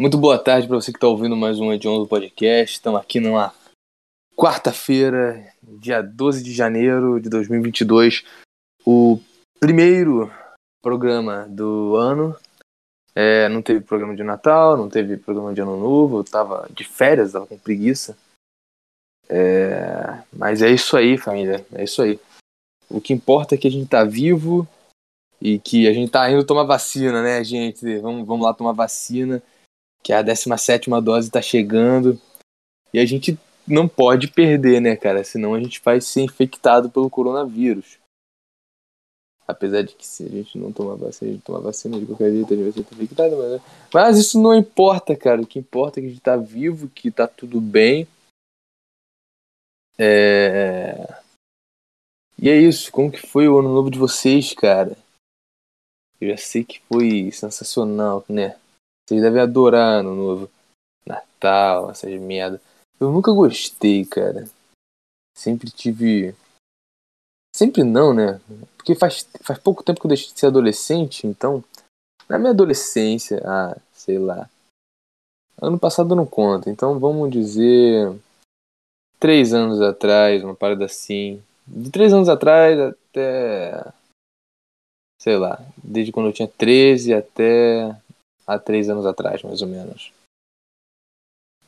Muito boa tarde para você que está ouvindo mais um edição do podcast. Estamos aqui numa quarta-feira, dia 12 de janeiro de 2022, o primeiro programa do ano. É, não teve programa de Natal, não teve programa de Ano Novo, eu tava de férias, tava com preguiça. É, mas é isso aí, família, é isso aí. O que importa é que a gente tá vivo e que a gente tá indo tomar vacina, né, gente? Vamos, vamos lá tomar vacina, que a 17 dose tá chegando. E a gente não pode perder, né, cara? Senão a gente vai ser infectado pelo coronavírus. Apesar de que se a gente não tomar vacina, a gente tomar vacina de qualquer jeito, a gente vai ser infectado. Mas, mas isso não importa, cara. O que importa é que a gente tá vivo, que tá tudo bem. É... E é isso. Como que foi o ano novo de vocês, cara? Eu já sei que foi sensacional, né? Vocês devem adorar ano novo. Natal, essas merda. Eu nunca gostei, cara. Sempre tive. Sempre não, né? Porque faz, faz pouco tempo que eu deixei de ser adolescente, então. Na minha adolescência, ah, sei lá. Ano passado não conta, então vamos dizer. Três anos atrás, uma parada assim. De três anos atrás até. Sei lá. Desde quando eu tinha 13 até. Há três anos atrás, mais ou menos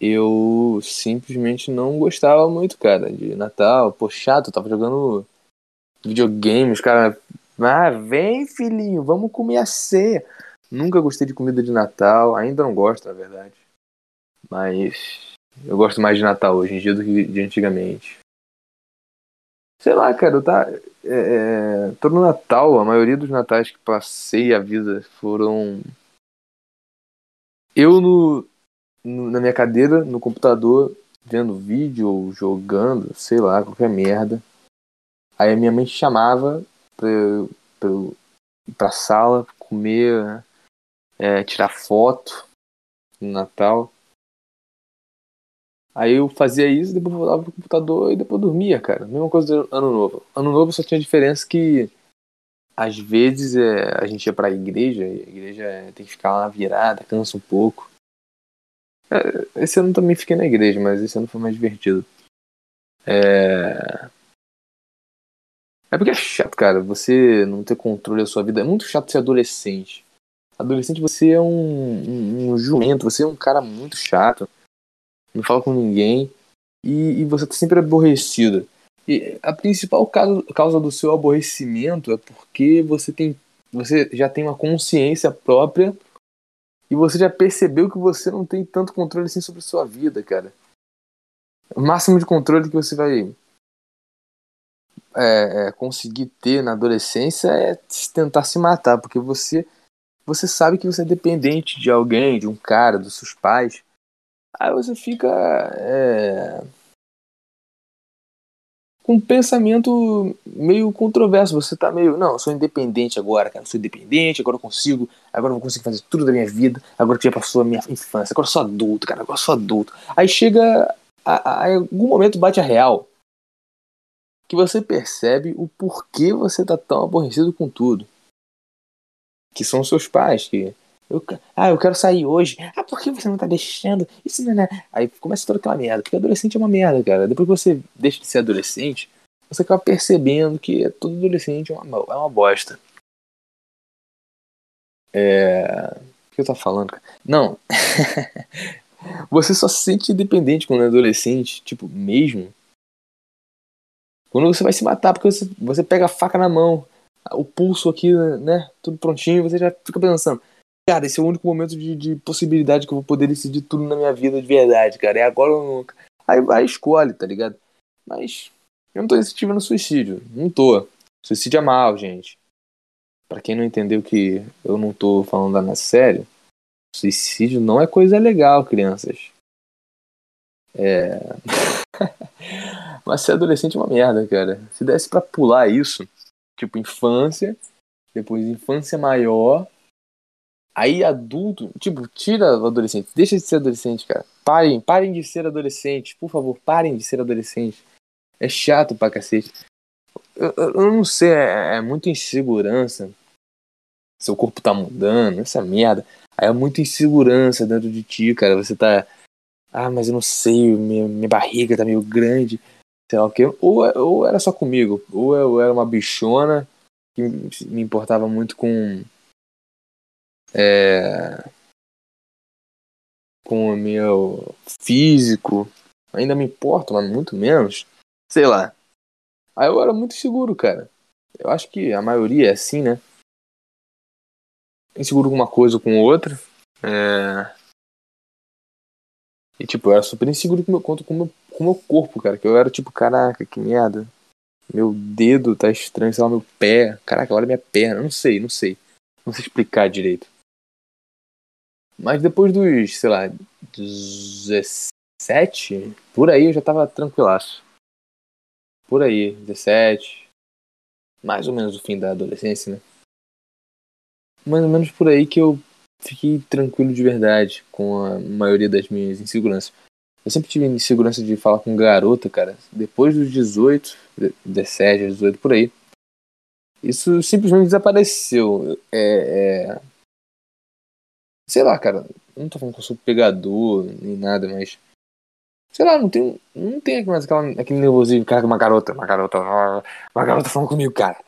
eu simplesmente não gostava muito, cara, de Natal. Pô, chato, eu tava jogando videogames, cara. Ah, vem, filhinho, vamos comer a ceia. Nunca gostei de comida de Natal, ainda não gosto, na verdade. Mas eu gosto mais de Natal hoje em dia do que de antigamente. Sei lá, cara, tá. É, é, tô no Natal, a maioria dos natais que passei a vida foram. Eu no, na minha cadeira, no computador, vendo vídeo ou jogando, sei lá, qualquer merda. Aí a minha mãe chamava pra eu, pra sala, comer, é, tirar foto no Natal. Aí eu fazia isso, depois voltava pro computador e depois dormia, cara. Mesma coisa do ano novo. Ano novo só tinha diferença que às vezes é, a gente ia pra igreja, a igreja tem que ficar lá virada, cansa um pouco. É, esse ano também fiquei na igreja, mas esse ano foi mais divertido. É. É porque é chato, cara, você não ter controle da sua vida. É muito chato ser adolescente. Adolescente, você é um, um, um jumento, você é um cara muito chato. Não fala com ninguém. E, e você tá sempre aborrecido. E a principal causa, do seu aborrecimento é porque você tem. Você já tem uma consciência própria e você já percebeu que você não tem tanto controle assim sobre a sua vida, cara. O máximo de controle que você vai é, é, conseguir ter na adolescência é tentar se matar, porque você você sabe que você é dependente de alguém, de um cara, dos seus pais. Aí você fica é, com um pensamento meio controverso. Você tá meio, não, eu sou independente agora, cara, eu sou independente, agora eu consigo, agora eu vou conseguir fazer tudo da minha vida, agora que já passou a minha infância, agora eu sou adulto, cara, agora eu sou adulto. Aí chega, a, a, a algum momento bate a real, que você percebe o porquê você tá tão aborrecido com tudo. Que são seus pais, que eu, ah, eu quero sair hoje. Ah, por que você não tá deixando? Isso não é. Aí começa toda aquela merda. Porque adolescente é uma merda, cara. Depois que você deixa de ser adolescente, você acaba percebendo que todo adolescente é uma, é uma bosta. É. O que eu tô falando, cara? Não. você só se sente independente quando é adolescente, tipo, mesmo. Quando você vai se matar, porque você, você pega a faca na mão, o pulso aqui, né? Tudo prontinho, você já fica pensando Cara, esse é o único momento de, de, possibilidade que eu vou poder decidir tudo na minha vida de verdade, cara. É agora ou nunca. Aí vai, escolhe, tá ligado? Mas eu não tô incentivando suicídio. Não tô. Suicídio é mal, gente. Para quem não entendeu que eu não tô falando nada sério, suicídio não é coisa legal, crianças. É. Mas ser adolescente é uma merda, cara. Se desse para pular isso, tipo infância, depois infância maior, Aí adulto, tipo, tira o adolescente, deixa de ser adolescente, cara. Parem, parem de ser adolescente, por favor, parem de ser adolescente. É chato pra cacete. Eu, eu, eu não sei, é, é muita insegurança. Seu corpo tá mudando, essa merda. Aí é muita insegurança dentro de ti, cara. Você tá. Ah, mas eu não sei, minha, minha barriga tá meio grande. Sei lá o quê. Ou, ou era só comigo. Ou eu era uma bichona que me importava muito com. É, com o meu físico. Ainda me importo, mas muito menos. Sei lá. Aí eu era muito seguro, cara. Eu acho que a maioria é assim, né? Inseguro com uma coisa ou com outra. É... E tipo, eu era super inseguro com com o meu, com meu corpo, cara. Que eu era tipo, caraca, que merda. Meu dedo tá estranho, sei lá, meu pé. Caraca, olha minha perna. Não sei, não sei. Não sei explicar direito. Mas depois dos, sei lá, 17, por aí eu já tava tranquilaço. Por aí, 17. Mais ou menos o fim da adolescência, né? Mais ou menos por aí que eu fiquei tranquilo de verdade com a maioria das minhas inseguranças. Eu sempre tive insegurança de falar com garota, cara. Depois dos 18, 17, 18, por aí. Isso simplesmente desapareceu. É, é... Sei lá, cara. Não tô falando que eu sou pegador nem nada, mas. Sei lá, não tem, não tem mais aquela, aquele nervosismo, cara, uma garota, uma garota, uma garota falando comigo, cara.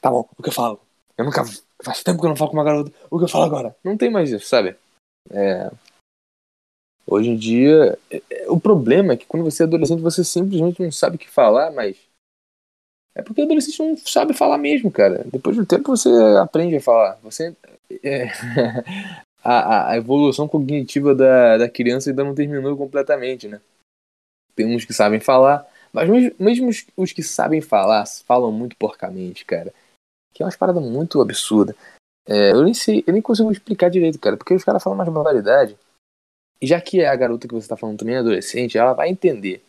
Tá bom, o que eu falo? Eu nunca. Faz tempo que eu não falo com uma garota, o que eu falo agora? Não tem mais isso, sabe? É. Hoje em dia, é, é, o problema é que quando você é adolescente, você simplesmente não sabe o que falar, mas. É porque o adolescente não sabe falar mesmo, cara. Depois de um tempo você aprende a falar. Você. É... a, a evolução cognitiva da, da criança ainda não terminou completamente, né? Tem uns que sabem falar, mas mesmo, mesmo os, os que sabem falar, falam muito porcamente, cara. Que é uma parada muito absurda. É, eu nem sei, eu nem consigo explicar direito, cara, porque os caras falam mais barbaridade. E já que a garota que você tá falando também é adolescente, ela vai entender.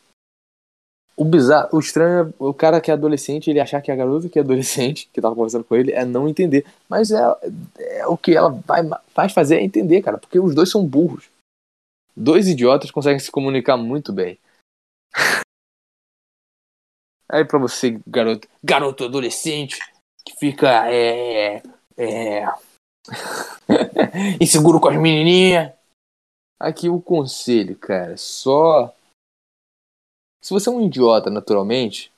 O bizarro, o estranho é o cara que é adolescente, ele achar que a garota que é adolescente, que tava conversando com ele, é não entender. Mas é, é o que ela vai, faz fazer é entender, cara, porque os dois são burros. Dois idiotas conseguem se comunicar muito bem. Aí pra você, garoto, garoto adolescente, que fica é, é, inseguro com as menininhas. Aqui o conselho, cara, só. Se você é um idiota naturalmente,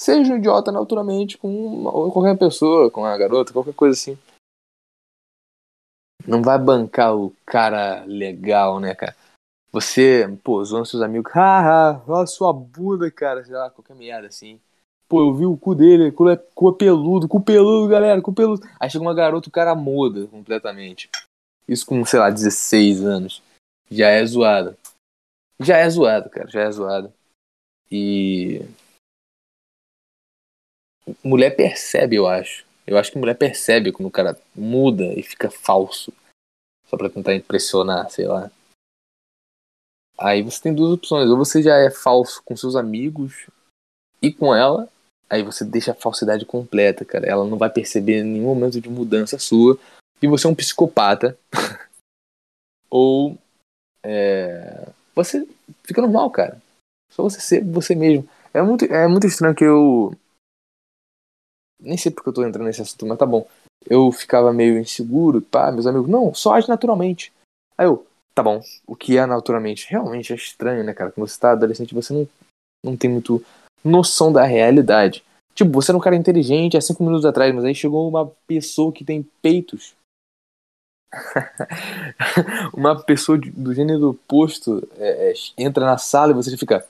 seja um idiota naturalmente com uma, qualquer pessoa, com a garota, qualquer coisa assim. Não vai bancar o cara legal, né, cara? Você, pô, zoando seus amigos, haha, olha sua bunda, cara, sei lá, qualquer merda assim. Pô, eu vi o cu dele, cu, é, cu é peludo, cu peludo, galera, cu peludo. Aí chega uma garota, o cara muda completamente. Isso com, sei lá, 16 anos. Já é zoado. Já é zoado, cara, já é zoado. E. Mulher percebe, eu acho. Eu acho que mulher percebe quando o cara muda e fica falso. Só pra tentar impressionar, sei lá. Aí você tem duas opções. Ou você já é falso com seus amigos e com ela. Aí você deixa a falsidade completa, cara. Ela não vai perceber nenhum momento de mudança sua. E você é um psicopata. Ou é, você fica normal, cara. Só você ser você mesmo. É muito, é muito estranho que eu. Nem sei porque eu tô entrando nesse assunto, mas tá bom. Eu ficava meio inseguro, pá, meus amigos, não, só age naturalmente. Aí eu, tá bom, o que é naturalmente? Realmente é estranho, né, cara? Quando você tá adolescente, você não, não tem muito noção da realidade. Tipo, você era um cara inteligente há cinco minutos atrás, mas aí chegou uma pessoa que tem peitos uma pessoa do gênero oposto é, é, entra na sala e você fica.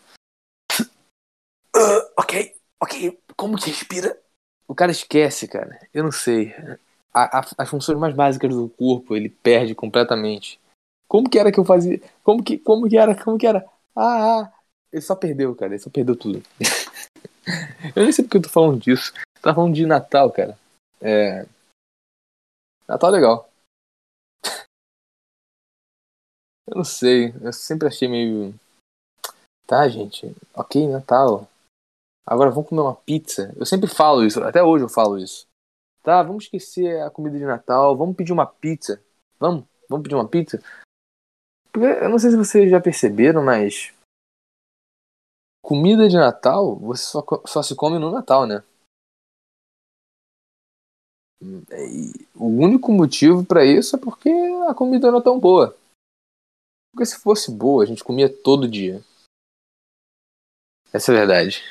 Ok, como que respira? O cara esquece, cara. Eu não sei. A, a, as funções mais básicas do corpo ele perde completamente. Como que era que eu fazia? Como que, como que era? Como que era? Ah, ah. Ele só perdeu, cara. Ele só perdeu tudo. eu nem sei porque eu tô falando disso. Tá falando de Natal, cara. É. Natal é legal. Eu não sei, eu sempre achei meio. Tá, gente, ok, Natal. Agora vamos comer uma pizza. Eu sempre falo isso, até hoje eu falo isso. Tá, vamos esquecer a comida de Natal, vamos pedir uma pizza. Vamos, vamos pedir uma pizza. Porque eu não sei se vocês já perceberam, mas. Comida de Natal, você só, só se come no Natal, né? O único motivo para isso é porque a comida não é tão boa. Porque se fosse boa, a gente comia todo dia. Essa é a verdade.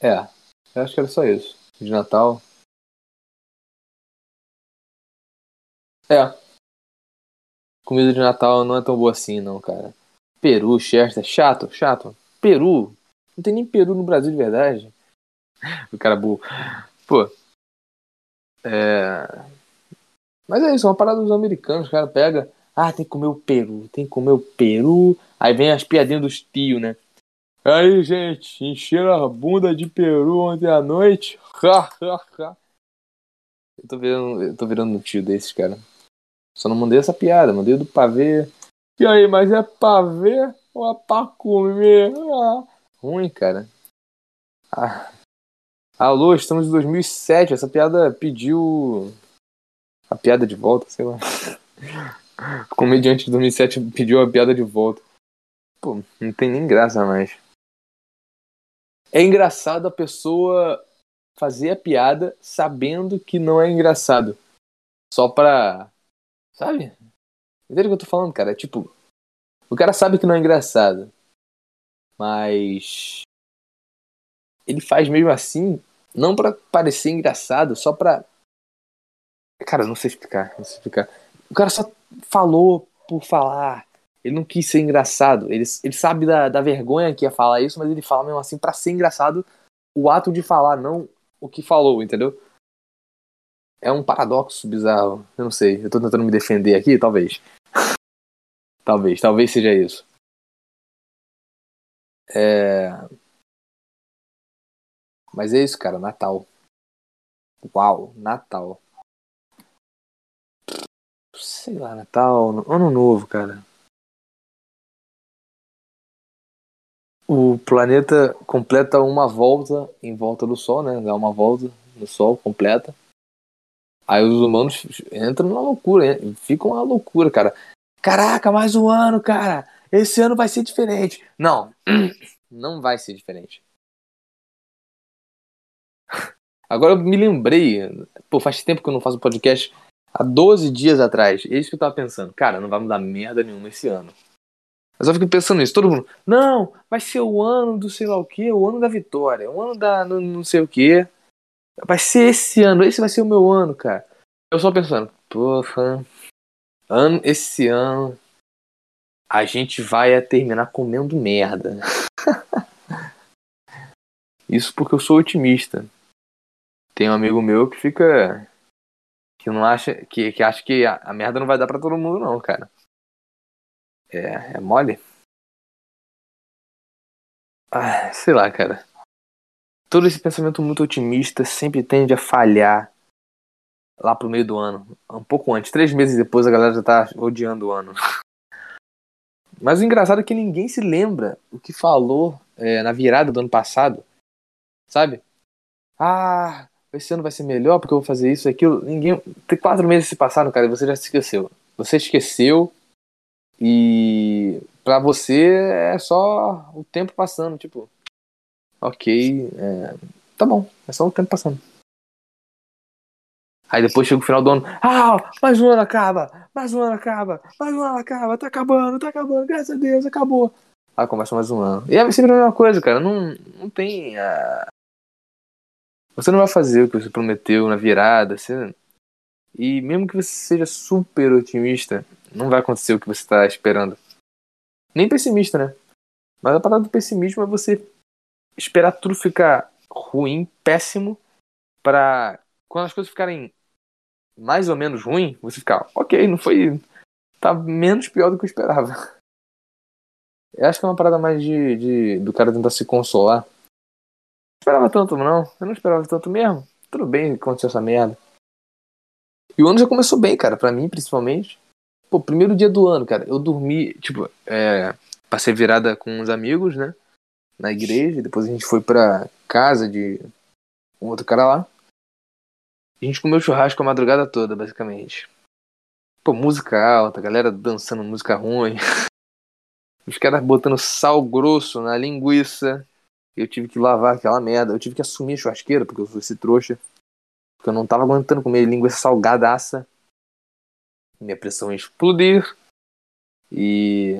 É, eu acho que era só isso. De Natal. É. Comida de Natal não é tão boa assim, não, cara. Peru, Chester, chato, chato. Peru. Não tem nem Peru no Brasil de verdade. O cara burro. Pô. É. Mas é isso, é uma parada dos americanos. Cara pega. Ah, tem que comer o peru, tem que comer o peru. Aí vem as piadinhas dos tios, né? Aí, gente, encheram a bunda de peru ontem à noite. eu tô virando, eu tô virando um tio desses, cara. Só não mandei essa piada, mandei do pavê. E aí, mas é pavê ou é pra comer? Ah. Ruim, cara. Ah. Alô, estamos em 2007. Essa piada pediu. A piada de volta, sei lá. O comediante de 2007 pediu a piada de volta. Pô, não tem nem graça mais. É engraçado a pessoa fazer a piada sabendo que não é engraçado. Só pra. Sabe? Entende o que eu tô falando, cara? É tipo. O cara sabe que não é engraçado. Mas. Ele faz mesmo assim. Não pra parecer engraçado, só pra. Cara, não sei explicar. Não sei explicar. O cara só falou por falar. Ele não quis ser engraçado. Ele, ele sabe da, da vergonha que ia falar isso, mas ele fala mesmo assim para ser engraçado o ato de falar, não o que falou, entendeu? É um paradoxo bizarro. Eu não sei. Eu tô tentando me defender aqui, talvez. talvez, talvez seja isso. É... Mas é isso, cara. Natal. Uau, Natal sei lá, Natal, Ano Novo, cara. O planeta completa uma volta em volta do Sol, né? Dá uma volta no Sol completa. Aí os humanos entram numa loucura, ficam uma loucura, cara. Caraca, mais um ano, cara. Esse ano vai ser diferente. Não, não vai ser diferente. Agora eu me lembrei, pô, faz tempo que eu não faço podcast há 12 dias atrás. É isso que eu tava pensando. Cara, não vai mudar merda nenhuma esse ano. Mas eu fico pensando nisso, todo mundo, não, vai ser o ano do sei lá o que, o ano da vitória, o ano da não, não sei o que. Vai ser esse ano, esse vai ser o meu ano, cara. Eu só pensando, porra, ano, esse ano a gente vai terminar comendo merda. Isso porque eu sou otimista. Tem um amigo meu que fica que não acha que, que acha que a, a, merda não vai dar para todo mundo não, cara. É, é mole. Ah, sei lá, cara. Todo esse pensamento muito otimista sempre tende a falhar lá pro meio do ano. Um pouco antes, três meses depois a galera já tá odiando o ano. Mas o engraçado é que ninguém se lembra o que falou é, na virada do ano passado. Sabe? Ah, esse ano vai ser melhor porque eu vou fazer isso e aquilo. Ninguém. Tem quatro meses se passaram, cara, e você já se esqueceu. Você esqueceu e pra você é só o tempo passando, tipo. Ok, é, tá bom, é só o tempo passando. Aí depois chega o final do ano, ah, mais um ano acaba, mais um ano acaba, mais um ano acaba, tá acabando, tá acabando, graças a Deus, acabou. Aí começa mais um ano. E é sempre a mesma coisa, cara, não, não tem. Uh, você não vai fazer o que você prometeu na virada. Você... E mesmo que você seja super otimista, não vai acontecer o que você está esperando. Nem pessimista, né? Mas a parada do pessimismo é você esperar tudo ficar ruim, péssimo, para quando as coisas ficarem mais ou menos ruim, você ficar, ok, não foi. tá menos pior do que eu esperava. Eu acho que é uma parada mais de, de do cara tentar se consolar esperava tanto, não. Eu não esperava tanto mesmo. Tudo bem que aconteceu essa merda. E o ano já começou bem, cara, pra mim, principalmente. Pô, primeiro dia do ano, cara, eu dormi, tipo, é, passei virada com uns amigos, né? Na igreja, depois a gente foi pra casa de um outro cara lá. A gente comeu churrasco a madrugada toda, basicamente. Pô, música alta, galera dançando música ruim. Os caras botando sal grosso na linguiça. Eu tive que lavar aquela merda. Eu tive que assumir a churrasqueira, porque eu sou esse trouxa. Porque eu não tava aguentando comer linguiça salgadaça. Minha pressão ia explodir. E.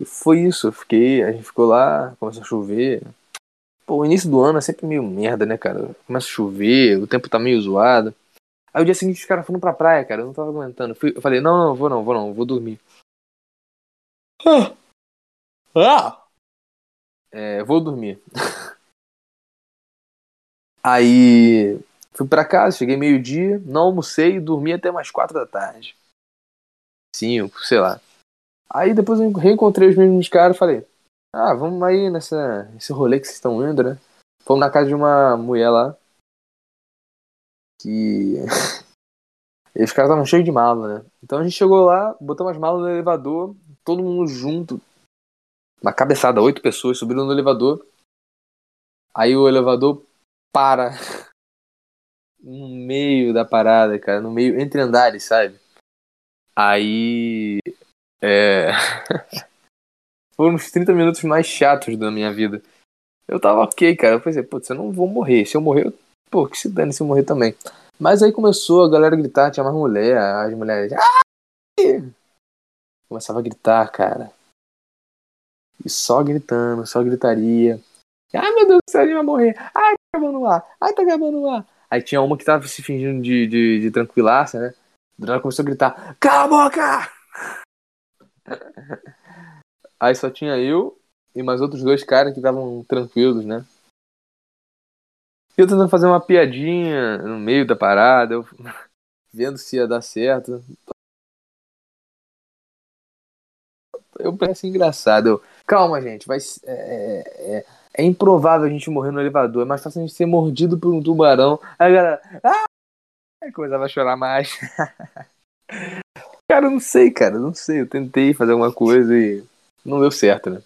E foi isso. Eu fiquei. A gente ficou lá, começou a chover. Pô, o início do ano é sempre meio merda, né, cara? Começa a chover, o tempo tá meio zoado. Aí o dia seguinte os caras foram pra praia, cara. Eu não tava aguentando. Fui, eu falei, não, não, vou não, vou não, vou dormir. Ah! ah! É, vou dormir. Aí fui para casa, cheguei meio-dia, não almocei, dormi até mais quatro da tarde. Cinco, sei lá. Aí depois eu reencontrei os mesmos caras e falei, ah, vamos aí nessa, nesse rolê que vocês estão indo, né? Fomos na casa de uma mulher lá. Que. e os caras estavam cheios de mala, né? Então a gente chegou lá, botou as malas no elevador, todo mundo junto. Uma cabeçada, oito pessoas subiram no elevador. Aí o elevador para no meio da parada, cara, no meio entre andares, sabe? Aí é foram os 30 minutos mais chatos da minha vida. Eu tava ok, cara. Eu pensei, putz, eu não vou morrer. Se eu morrer, eu... pô, que se dane se eu morrer também. Mas aí começou a galera a gritar, tinha mais mulher, as mulheres. Começava a gritar, cara. E só gritando, só gritaria. Ai meu Deus do céu, vai morrer. Ai, tá acabando ar. Ai, tá acabando ar. Aí tinha uma que tava se fingindo de, de, de tranquilaça, né? Ela começou a gritar: Cala a boca! Aí só tinha eu e mais outros dois caras que estavam tranquilos, né? Eu tentando fazer uma piadinha no meio da parada, eu vendo se ia dar certo. Eu pensei engraçado. Eu, Calma, gente, vai. É, é, é, improvável a gente morrer no elevador. É mais fácil a gente ser mordido por um tubarão. Aí a galera. Ah! Começava a chorar mais. cara, eu não sei, cara. Não sei. Eu tentei fazer alguma coisa e não deu certo, né?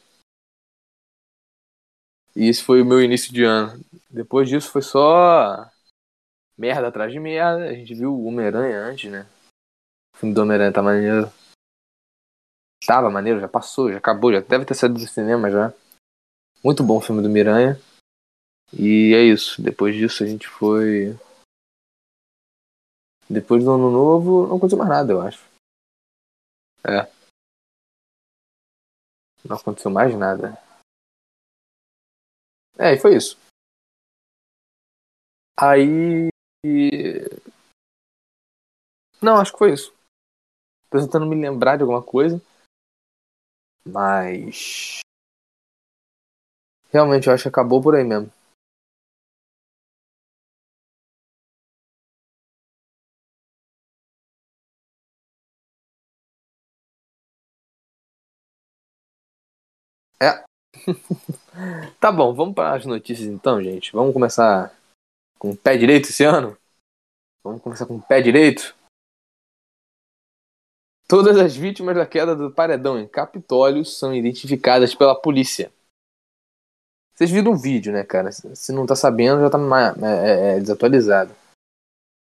E esse foi o meu início de ano. Depois disso foi só merda atrás de merda. A gente viu o Homem-Aranha antes, né? O filme do Homem-Aranha tá maneiro. Tava maneiro, já passou, já acabou, já deve ter saído do cinema já. Muito bom o filme do Miranha. E é isso. Depois disso a gente foi. Depois do ano novo não aconteceu mais nada, eu acho. É. Não aconteceu mais nada. É, e foi isso. Aí. Não, acho que foi isso. Tô tentando me lembrar de alguma coisa. Mas. Realmente, eu acho que acabou por aí mesmo. É. tá bom, vamos para as notícias então, gente. Vamos começar com o pé direito esse ano? Vamos começar com o pé direito? Todas as vítimas da queda do paredão em Capitólio são identificadas pela polícia. Vocês viram um vídeo, né, cara? Se não tá sabendo, já tá é, é, é, desatualizado.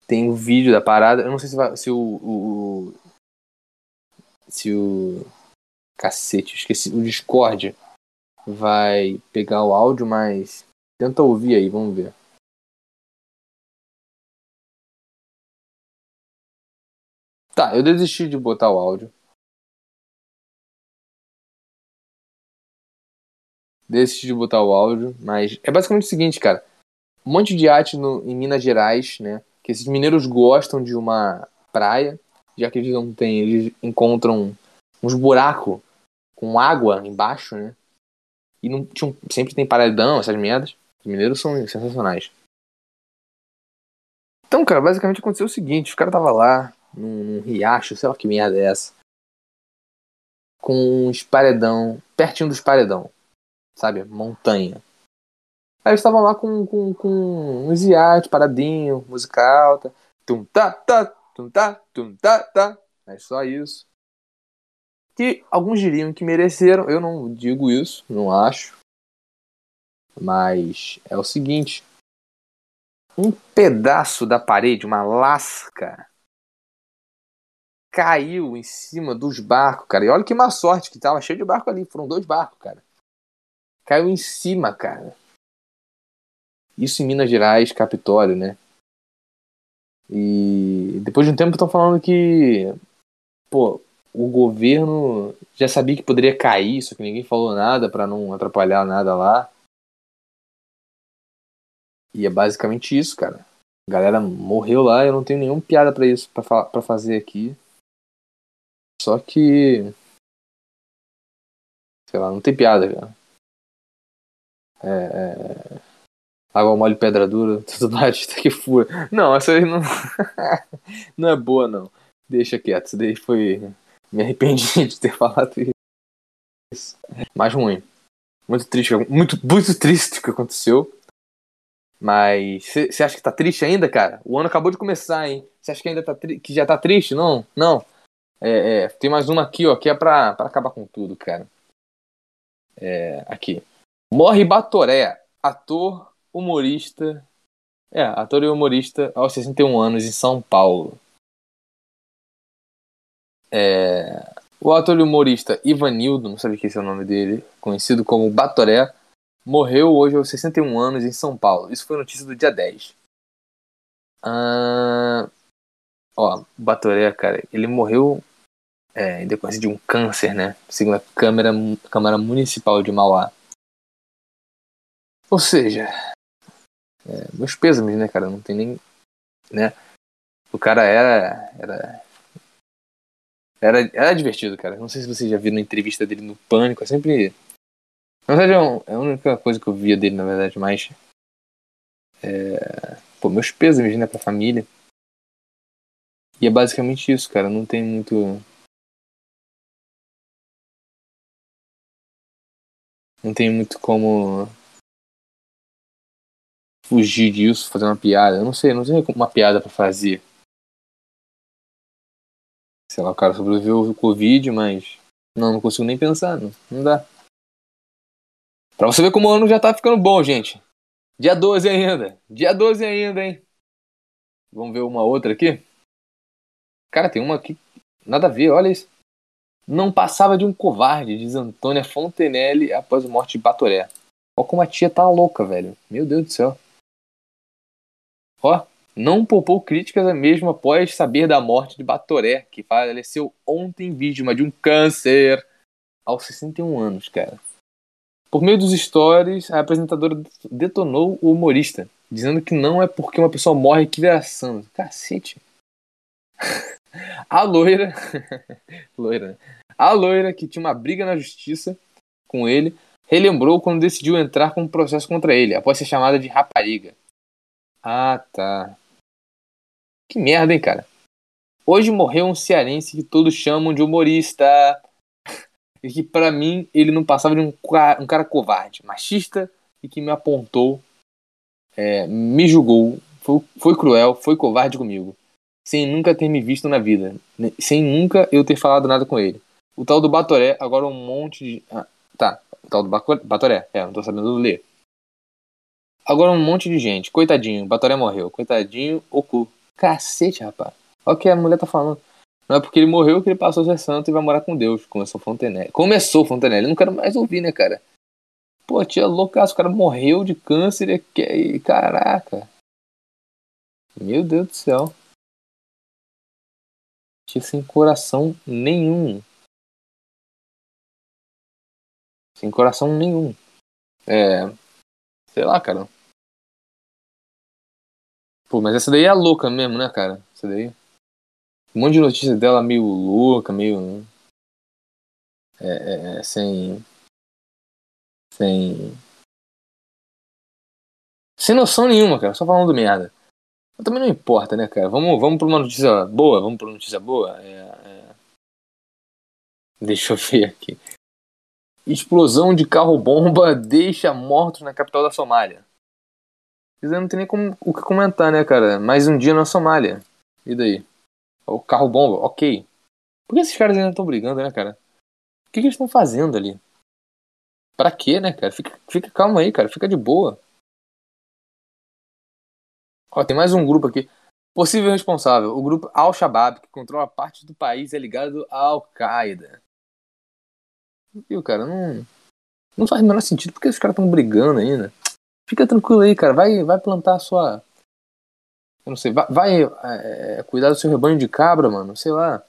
Tem o um vídeo da parada. Eu não sei se, vai, se o, o, o. Se o. Cacete, esqueci. O Discord vai pegar o áudio, mas. Tenta ouvir aí, vamos ver. Tá, eu desisti de botar o áudio. Desisti de botar o áudio, mas é basicamente o seguinte, cara. Um monte de arte no, em Minas Gerais, né? Que esses mineiros gostam de uma praia, já que eles não têm, eles encontram uns buracos com água embaixo, né? E não, tinham, sempre tem paredão, essas merdas. Os mineiros são sensacionais. Então, cara, basicamente aconteceu o seguinte: os caras estavam lá, num, num riacho, sei lá que merda é essa. Com uns paredão, pertinho dos paredão, sabe? Montanha. Aí eles estavam lá com, com, com paradinho, música alta. Tum tá, tá, tum tá, tum tá, tá. É só isso. Que alguns diriam que mereceram, eu não digo isso, não acho. Mas é o seguinte: um pedaço da parede, uma lasca, caiu em cima dos barcos, cara. E olha que má sorte que tava cheio de barco ali. Foram dois barcos, cara. Caiu em cima, cara. Isso em Minas Gerais, Capitólio, né? E depois de um tempo estão falando que, pô, o governo já sabia que poderia cair, só que ninguém falou nada para não atrapalhar nada lá. E é basicamente isso, cara. A galera morreu lá, eu não tenho nenhuma piada para isso, para fazer aqui. Só que. Sei lá, não tem piada, cara. É. é... Água mole, pedra dura, tudo bate, que fura. Não, essa aí não. não é boa, não. Deixa quieto, isso daí foi. Me arrependi de ter falado isso. Mais ruim. Muito triste, muito, muito triste o que aconteceu. Mas você acha que tá triste ainda, cara? O ano acabou de começar, hein? Você acha que ainda tá que já tá triste? Não, não. É, é, tem mais uma aqui, ó, que é pra, pra acabar com tudo, cara. É, aqui. Morre Batoré, ator, humorista. É, ator e humorista aos 61 anos em São Paulo. É, o ator e humorista Ivanildo, não sabia que é o nome dele, conhecido como Batoré, morreu hoje aos 61 anos em São Paulo. Isso foi notícia do dia 10. Ah, ó, Batoré, cara, ele morreu é, em decorrência de um câncer, né? Segundo a Câmara, Câmara Municipal de Mauá. Ou seja, é, meus pêsames, né, cara? Não tem nem. Né? O cara era. Era. Era, era divertido, cara. Não sei se vocês já viram a entrevista dele no Pânico. É sempre na verdade, é, é a única coisa que eu via dele, na verdade, mais. É, pô, meus pêsames, né, pra família. E é basicamente isso, cara. Não tem muito. Não tem muito como. Fugir disso, fazer uma piada. Eu não sei, não sei uma piada para fazer. Sei lá, o cara sobreviveu ao Covid, mas. Não, não consigo nem pensar, não, não dá. Pra você ver como o ano já tá ficando bom, gente. Dia 12 ainda. Dia 12 ainda, hein? Vamos ver uma outra aqui? Cara, tem uma aqui. Nada a ver, olha isso. Não passava de um covarde, diz Antônia Fontenelle após a morte de Batoré. Olha como a tia tá louca, velho. Meu Deus do céu. Ó, não poupou críticas mesmo após saber da morte de Batoré, que faleceu ontem vítima de um câncer aos 61 anos, cara. Por meio dos stories, a apresentadora detonou o humorista, dizendo que não é porque uma pessoa morre que vira santo. Cacete. a loira. loira, né? A loira, que tinha uma briga na justiça com ele, relembrou quando decidiu entrar com um processo contra ele, após ser chamada de rapariga. Ah, tá. Que merda, hein, cara? Hoje morreu um cearense que todos chamam de humorista e que para mim ele não passava de um, um, cara covarde, machista e que me apontou, é, me julgou, foi, foi, cruel, foi covarde comigo, sem nunca ter me visto na vida, né, sem nunca eu ter falado nada com ele. O tal do Batoré, agora um monte de. Ah, tá, o tal do Batoré, é, não tô sabendo ler. Agora um monte de gente, coitadinho, Batoré morreu, coitadinho, o cu. Cacete, rapaz. Olha o que a mulher tá falando. Não é porque ele morreu que ele passou a ser santo e vai morar com Deus. Começou Fontenelle. Começou Fontenelle. Eu não quero mais ouvir, né, cara? Pô, tia loucaço, o cara morreu de câncer e. Caraca. Meu Deus do céu. Tia sem coração nenhum. Sem coração nenhum. É. Sei lá, cara. Pô, mas essa daí é louca mesmo, né, cara? Essa daí um monte de notícia dela meio louca, meio. É, é, é, sem. Sem. Sem noção nenhuma, cara, só falando merda. Mas também não importa, né, cara? Vamos, vamos pra uma notícia boa, vamos pra uma notícia boa. É, é... Deixa eu ver aqui. Explosão de carro-bomba deixa mortos na capital da Somália. Não tem nem como, o que comentar, né, cara? Mais um dia na Somália. E daí? O carro bomba, ok. Por que esses caras ainda estão brigando, né, cara? O que, que eles estão fazendo ali? Pra quê, né, cara? Fica, fica calmo aí, cara. Fica de boa. Ó, tem mais um grupo aqui. Possível responsável. O grupo Al-Shabaab, que controla parte do país, é ligado à Al-Qaeda. Viu, cara? Não, não faz o menor sentido. Por que os caras estão brigando ainda? Fica tranquilo aí, cara. Vai, vai plantar a sua Eu não sei. Vai, vai é, cuidar do seu rebanho de cabra, mano. Sei lá.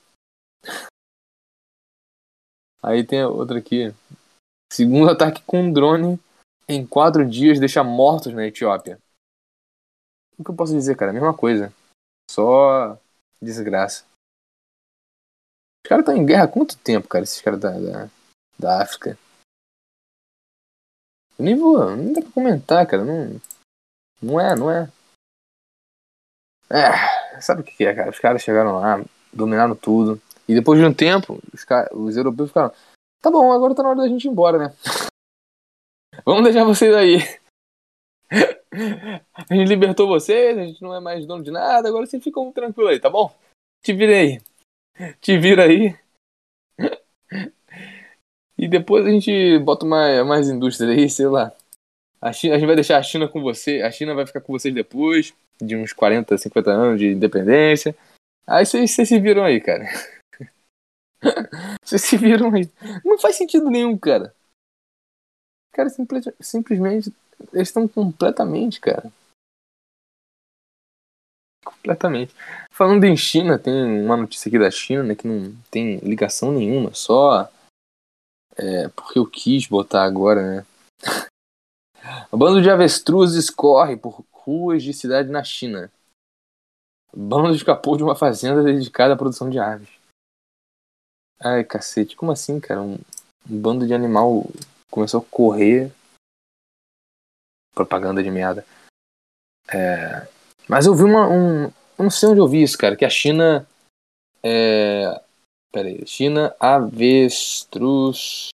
Aí tem outra aqui. Segundo ataque com drone em quatro dias deixa mortos na Etiópia. O que eu posso dizer, cara? Mesma coisa. Só desgraça. Os caras estão em guerra há quanto tempo, cara? Esses caras da, da, da África. Vou. Não dá pra comentar, cara. Não, não é, não é. É, sabe o que é, cara? Os caras chegaram lá, dominaram tudo. E depois de um tempo, os, caras, os europeus ficaram: tá bom, agora tá na hora da gente ir embora, né? Vamos deixar vocês aí. A gente libertou vocês, a gente não é mais dono de nada, agora vocês ficam tranquilos aí, tá bom? Te vira aí. Te vira aí. E depois a gente bota mais, mais indústria aí, sei lá. A, China, a gente vai deixar a China com você, a China vai ficar com vocês depois de uns 40, 50 anos de independência. Aí vocês, se viram aí, cara. Vocês se viram aí. Não faz sentido nenhum, cara. Cara, simplesmente eles estão completamente, cara. Completamente. Falando em China, tem uma notícia aqui da China, né, que não tem ligação nenhuma, só é, porque eu quis botar agora, né? Bando de avestruzes corre por ruas de cidade na China. O bando escapou de uma fazenda dedicada à produção de aves. Ai, cacete, como assim, cara? Um, um bando de animal começou a correr. Propaganda de merda. É... Mas eu vi uma. Um... Eu não sei onde eu vi isso, cara. Que a China. É... Pera aí. China avestruz.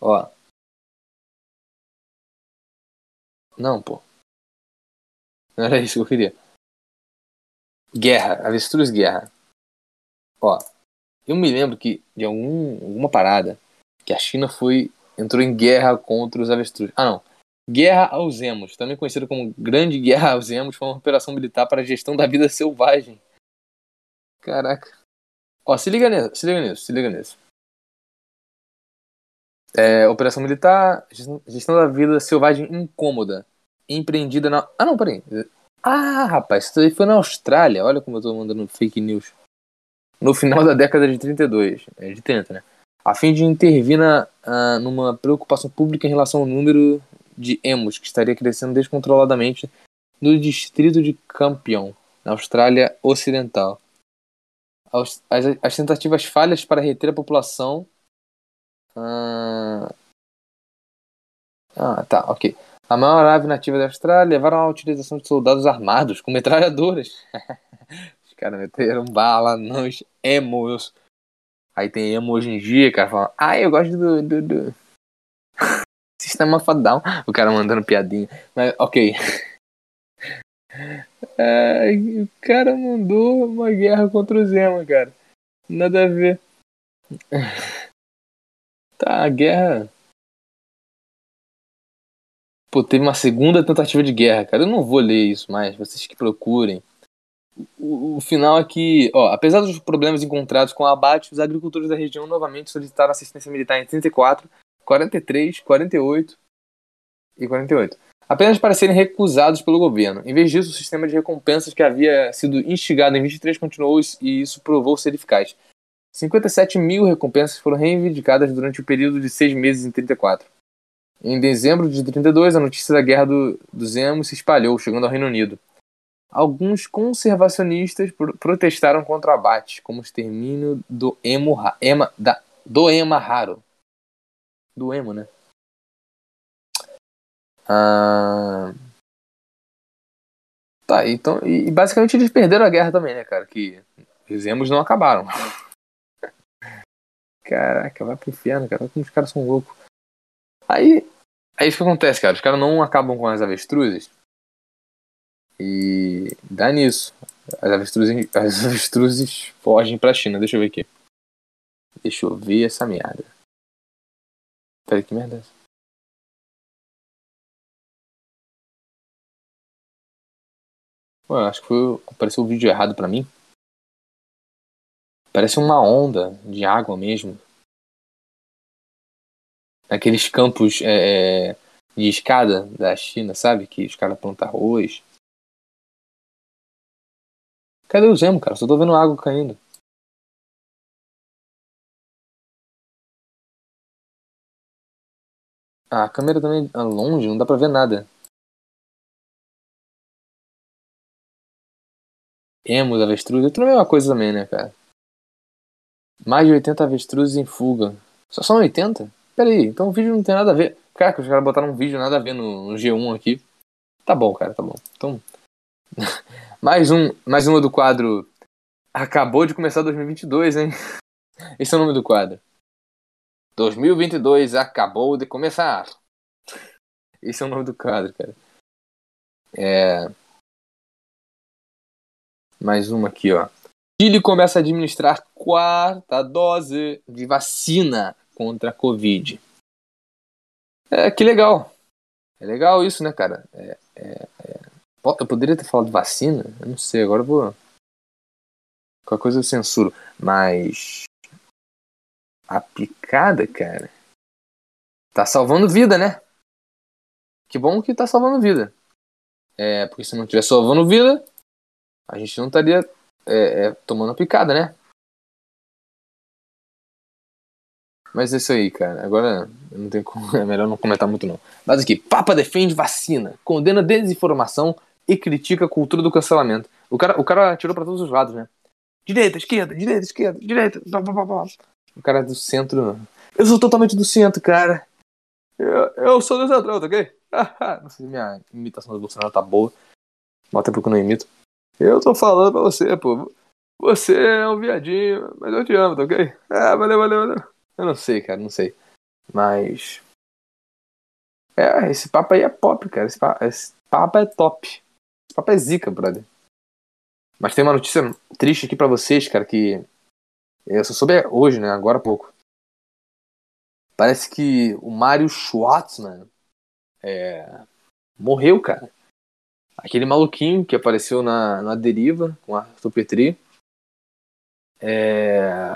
Ó. Não, pô. Não era isso que eu queria. Guerra. Avestruz guerra. Ó. Eu me lembro que de algum, alguma parada que a China foi entrou em guerra contra os avestruzes. Ah, não. Guerra aos Emos, também conhecido como Grande Guerra aos Emos, foi uma operação militar para a gestão da vida selvagem. Caraca. Ó, se liga nisso, se liga nisso, se liga nisso. É, operação militar, gestão da vida selvagem incômoda, empreendida na... Ah, não, peraí. Ah, rapaz, isso aí foi na Austrália. Olha como eu tô mandando fake news. No final da década de 32, é, de 30, né? a fim de intervir na, uh, numa preocupação pública em relação ao número de emos que estaria crescendo descontroladamente no distrito de Campion, na Austrália Ocidental. As, as, as tentativas falhas para reter a população. Uh... Ah, tá, ok. A maior ave nativa da Austrália levaram à utilização de soldados armados com metralhadoras. Os caras meteram bala nos emos Aí tem emo hoje em dia, cara, falando, ah, eu gosto do, do, do... Sistema Fadão. O cara mandando piadinha. Mas, ok. É, o cara mandou uma guerra contra o Zema, cara. Nada a ver. Tá, a guerra. Pô, teve uma segunda tentativa de guerra, cara. Eu não vou ler isso mais, vocês que procurem o, o, final é que, ó, apesar dos problemas encontrados com o abate, os agricultores da região novamente solicitaram assistência militar em 34, 43, 48 e 48. Apenas para serem recusados pelo governo. Em vez disso, o sistema de recompensas que havia sido instigado em 23 continuou e isso provou ser eficaz. 57 mil recompensas foram reivindicadas durante o período de seis meses em 34. Em dezembro de 32, a notícia da guerra do, do Zemo se espalhou, chegando ao Reino Unido. Alguns conservacionistas protestaram contra o abate, como o extermínio do emo, ema, da, do ema raro. Do emo, né? Ah... Tá, então. E basicamente eles perderam a guerra também, né, cara? Que os emos não acabaram. Caraca, vai pro inferno, cara. Como os caras são loucos. Aí. Aí isso que acontece, cara. Os caras não acabam com as avestruzes. E dá nisso. As avestruzes, as avestruzes fogem pra China. Deixa eu ver aqui. Deixa eu ver essa merda. Peraí, que merda é essa? Ué, acho que foi, apareceu um vídeo errado pra mim. Parece uma onda de água mesmo. Aqueles campos é, é de escada da China, sabe? Que os caras plantam arroz. Cadê o Zemo, cara? Só tô vendo água caindo. Ah, a câmera também é longe, não dá pra ver nada. Emos, avestruz, é tudo a mesma coisa também, né, cara? Mais de 80 avestruzes em fuga. Só são 80? Pera aí, então o vídeo não tem nada a ver. Cara, os caras botaram um vídeo nada a ver no, no G1 aqui. Tá bom, cara, tá bom. Então. mais um, mais uma do quadro. Acabou de começar 2022, hein? Esse é o nome do quadro. 2022 acabou de começar. Esse é o nome do quadro, cara. É. Mais uma aqui, ó. Chile começa a administrar quarta dose de vacina contra a Covid. É, que legal. É legal isso, né, cara? É, é, é... Eu poderia ter falado vacina? Eu não sei, agora eu vou. Qualquer coisa eu censuro. Mas. A picada, cara. Tá salvando vida, né? Que bom que tá salvando vida. É, porque se não tivesse salvando vida, a gente não estaria é, é, tomando picada, né? Mas é isso aí, cara. Agora não tem como, é melhor não comentar muito não. Mas aqui, Papa defende vacina, condena desinformação e critica a cultura do cancelamento. O cara, o cara tirou para todos os lados, né? Direita, esquerda, direita, esquerda, direita. Blá, blá, blá. O cara é do centro. Eu sou totalmente do centro, cara. Eu, eu sou do centro, tá ok? não sei se minha imitação do Bolsonaro tá boa. Bota porque eu não imito. Eu tô falando pra você, pô. Você é um viadinho, mas eu te amo, tá ok? Ah, valeu, valeu, valeu. Eu não sei, cara, não sei. Mas. É, esse papo aí é pop, cara. Esse papo, esse papo é top. Esse papo é zica, brother. Mas tem uma notícia triste aqui para vocês, cara, que eu só soube hoje, né? Agora há pouco. Parece que o Mario Schwartzman é, morreu, cara. Aquele maluquinho que apareceu na, na deriva com a Petri. É,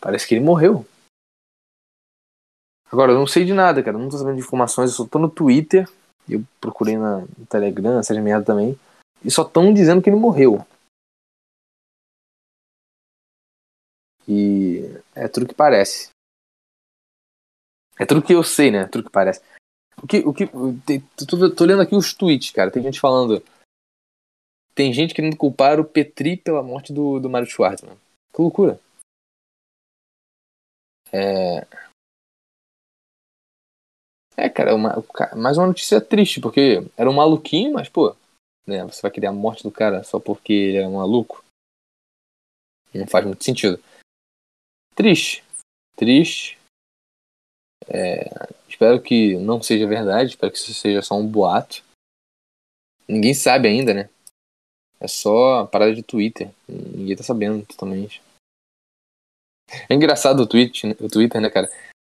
parece que ele morreu. Agora, eu não sei de nada, cara. Não tô sabendo de informações. Eu só tô no Twitter. Eu procurei na, no Telegram, seja merda também. E só estão dizendo que ele morreu. E é tudo que parece. É tudo que eu sei, né? É tudo que parece. O que. O que tô, tô lendo aqui os tweets, cara. Tem gente falando. Tem gente querendo culpar o Petri pela morte do, do Mario Schwartzman. Que loucura. É. É, cara, uma, mais uma notícia triste, porque era um maluquinho, mas, pô, né, você vai querer a morte do cara só porque ele é um maluco? Não faz muito sentido. Triste. Triste. É, espero que não seja verdade, espero que isso seja só um boato. Ninguém sabe ainda, né? É só parada de Twitter. Ninguém tá sabendo totalmente. É engraçado o, tweet, o Twitter, né, cara?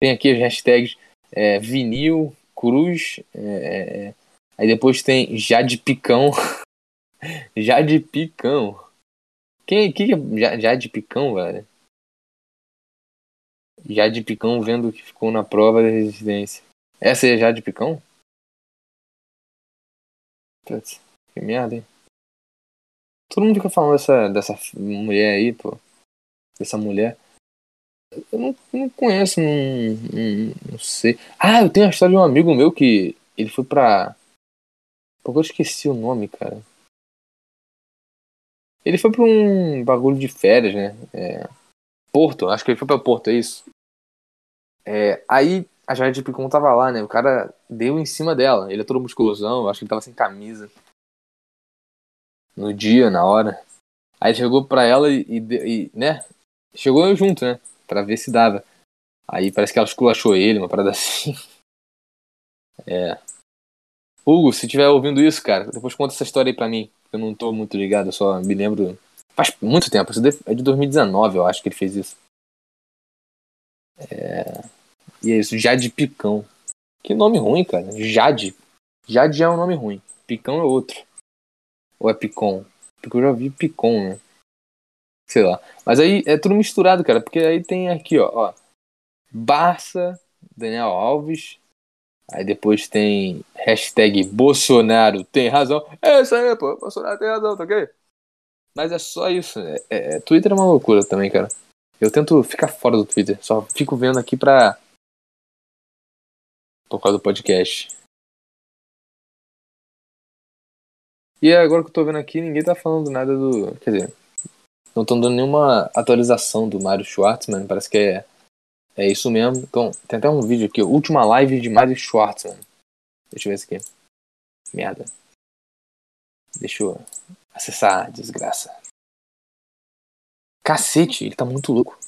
Tem aqui as hashtags é, vinil, cruz, é, é, aí depois tem Jade Picão. Jade Picão. Quem, que é Jade Picão, velho? Jade Picão vendo que ficou na prova da resistência. Essa é Jade Picão? Putz, que merda, hein? Todo mundo fica falando dessa, dessa mulher aí, pô. Dessa mulher. Eu não, não conheço, não, não, não, sei. Ah, eu tenho a história de um amigo meu que ele foi pra. Pô, eu esqueci o nome, cara. Ele foi pra um bagulho de férias, né? É... Porto, acho que ele foi pra Porto, é isso? É... Aí a Jade Picon tava lá, né? O cara deu em cima dela. Ele é todo musculosão, acho que ele tava sem camisa. No dia, na hora. Aí chegou pra ela e, e, e né? Chegou junto, né? para ver se dava. Aí parece que ela esculachou ele, uma parada assim. É. Hugo, se tiver ouvindo isso, cara, depois conta essa história aí pra mim. Eu não tô muito ligado, eu só me lembro. Faz muito tempo, é de 2019, eu acho que ele fez isso. É. E é isso, Jade Picão. Que nome ruim, cara. Jade. Jade é um nome ruim. Picão é outro. Ou é Picon? Porque eu já vi Picon, né? Sei lá. Mas aí é tudo misturado, cara, porque aí tem aqui, ó, ó Barça, Daniel Alves. Aí depois tem hashtag Bolsonaro tem razão. É isso aí, pô. Bolsonaro tem razão, tá ok? Mas é só isso. É, é, Twitter é uma loucura também, cara. Eu tento ficar fora do Twitter. Só fico vendo aqui pra. Por causa do podcast. E agora que eu tô vendo aqui, ninguém tá falando nada do. Quer dizer, não estão dando nenhuma atualização do Mario Schwartzman. Parece que é, é isso mesmo. Então, tem até um vídeo aqui. Última live de Mario Schwartzman. Deixa eu ver isso aqui. Merda. Deixa eu acessar desgraça. Cacete, ele tá muito louco.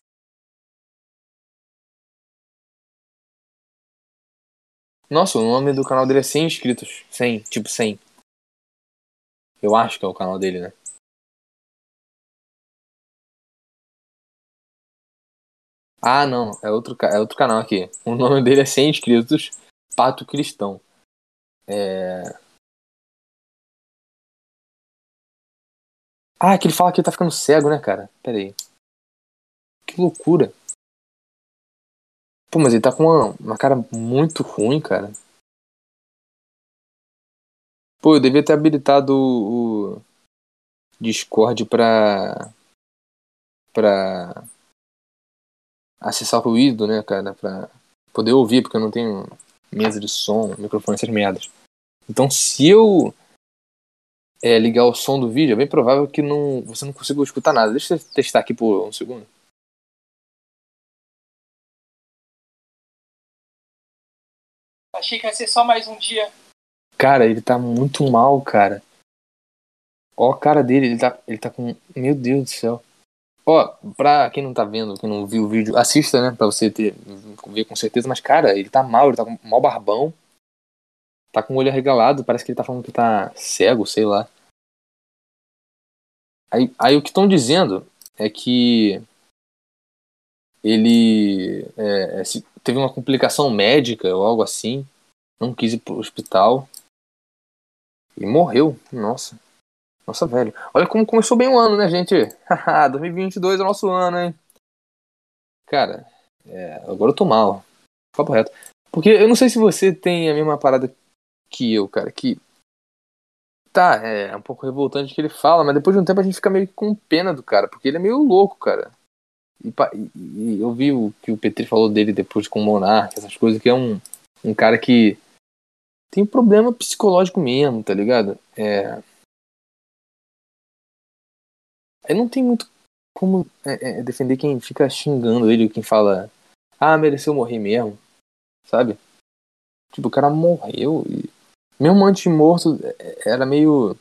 Nossa, o nome do canal dele é 100 inscritos. 100, tipo 100. Eu acho que é o canal dele, né? Ah, não, é outro, é outro canal aqui. O nome dele é 100 inscritos, Pato Cristão. É... Ah, que ele fala que ele tá ficando cego, né, cara? Pera aí. Que loucura. Pô, mas ele tá com uma, uma cara muito ruim, cara. Pô, eu devia ter habilitado o, o Discord pra. pra. acessar o ruído, né, cara? Pra poder ouvir, porque eu não tenho mesa de som, microfone, essas merdas. Então, se eu é, ligar o som do vídeo, é bem provável que não, você não consiga escutar nada. Deixa eu testar aqui por um segundo. Achei que ia ser só mais um dia. Cara, ele tá muito mal, cara. Ó a cara dele, ele tá, ele tá com. Meu Deus do céu. Ó, pra quem não tá vendo, quem não viu o vídeo, assista, né? Pra você ter, ver com certeza. Mas, cara, ele tá mal, ele tá com mal barbão. Tá com o olho arregalado, parece que ele tá falando que tá cego, sei lá. Aí, aí o que estão dizendo é que ele é, é teve uma complicação médica ou algo assim, não quis ir pro hospital e morreu. Nossa. Nossa, velho. Olha como começou bem o ano, né, gente? 2022 é o nosso ano, hein? Cara, é, agora eu tô mal. Papo reto. Porque eu não sei se você tem a mesma parada que eu, cara, que tá, é um pouco revoltante que ele fala, mas depois de um tempo a gente fica meio com pena do cara, porque ele é meio louco, cara. E, e, eu vi o que o Petri falou dele depois com o Monark, essas coisas, que é um, um cara que tem um problema psicológico mesmo, tá ligado? É. Aí não tem muito como é, é, defender quem fica xingando ele, quem fala, ah, mereceu morrer mesmo, sabe? Tipo, o cara morreu e mesmo antes de morto, é, era meio.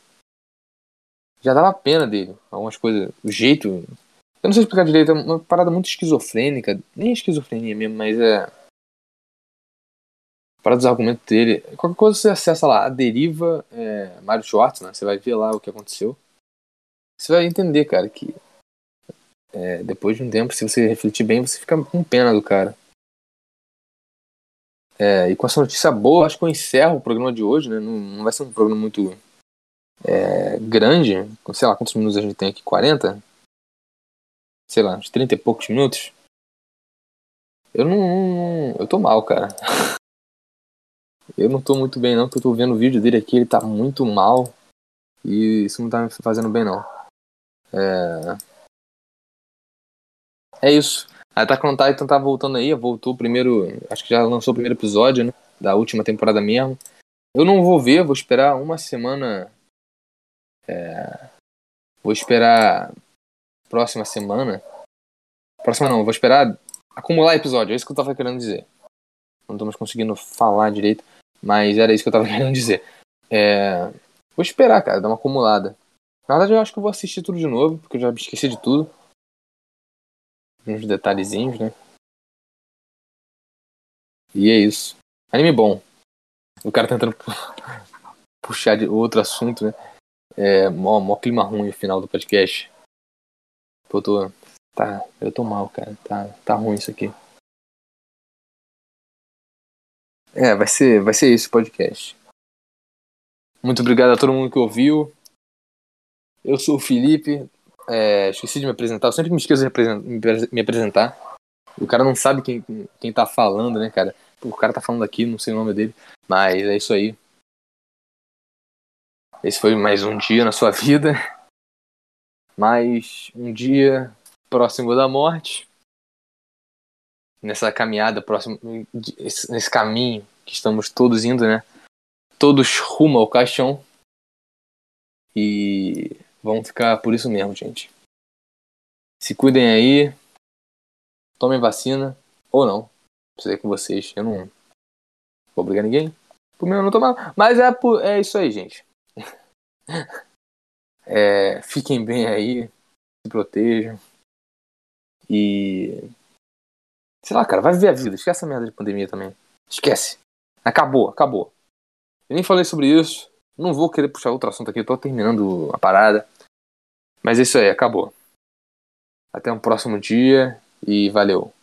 Já dava pena dele. Algumas coisas. O jeito. Eu não sei explicar direito, é uma parada muito esquizofrênica. Nem esquizofrenia mesmo, mas é. Parada dos argumentos dele. Qualquer coisa você acessa lá, a deriva é, Schwartz, né? Você vai ver lá o que aconteceu. Você vai entender, cara, que. É, depois de um tempo, se você refletir bem, você fica com pena do cara. É, e com essa notícia boa, acho que eu encerro o programa de hoje, né? Não, não vai ser um programa muito é, grande. Sei lá, quantos minutos a gente tem aqui? 40? Sei lá, uns 30 e poucos minutos. Eu não. Eu tô mal, cara. Eu não tô muito bem, não, porque eu tô vendo o vídeo dele aqui, ele tá muito mal. E isso não tá me fazendo bem, não. É. É isso. Attack on Titan tá voltando aí, voltou o primeiro. Acho que já lançou o primeiro episódio, né? Da última temporada mesmo. Eu não vou ver, vou esperar uma semana. É, vou esperar próxima semana. Próxima não, vou esperar acumular episódio, é isso que eu tava querendo dizer. Não mais conseguindo falar direito, mas era isso que eu tava querendo dizer. É, vou esperar, cara, dar uma acumulada. Na verdade, eu acho que eu vou assistir tudo de novo, porque eu já esqueci de tudo uns detalhezinhos, né? E é isso. Anime bom. O cara tentando puxar de outro assunto, né? É, mó, mó clima ruim no final do podcast. Pô, tô. Tá, eu tô mal, cara. Tá, tá ruim isso aqui. É, vai ser, vai ser esse podcast. Muito obrigado a todo mundo que ouviu. Eu sou o Felipe, é, esqueci de me apresentar, eu sempre me esqueço de me apresentar. O cara não sabe quem, quem tá falando, né, cara? O cara tá falando aqui, não sei o nome dele. Mas é isso aí. Esse foi mais um dia na sua vida. Mais um dia próximo da morte. Nessa caminhada próximo nesse caminho que estamos todos indo, né? Todos rumo ao caixão. E vamos ficar por isso mesmo, gente. Se cuidem aí. Tomem vacina. Ou não. Precisei com vocês. Eu não vou obrigar ninguém. Por mim eu não tomar. Mas é, é isso aí, gente. É, fiquem bem aí. Se protejam. E. Sei lá, cara, vai viver a vida. Esquece a merda de pandemia também. Esquece. Acabou, acabou. Eu nem falei sobre isso. Não vou querer puxar outro assunto aqui. Eu tô terminando a parada. Mas é isso aí, acabou. Até um próximo dia e valeu.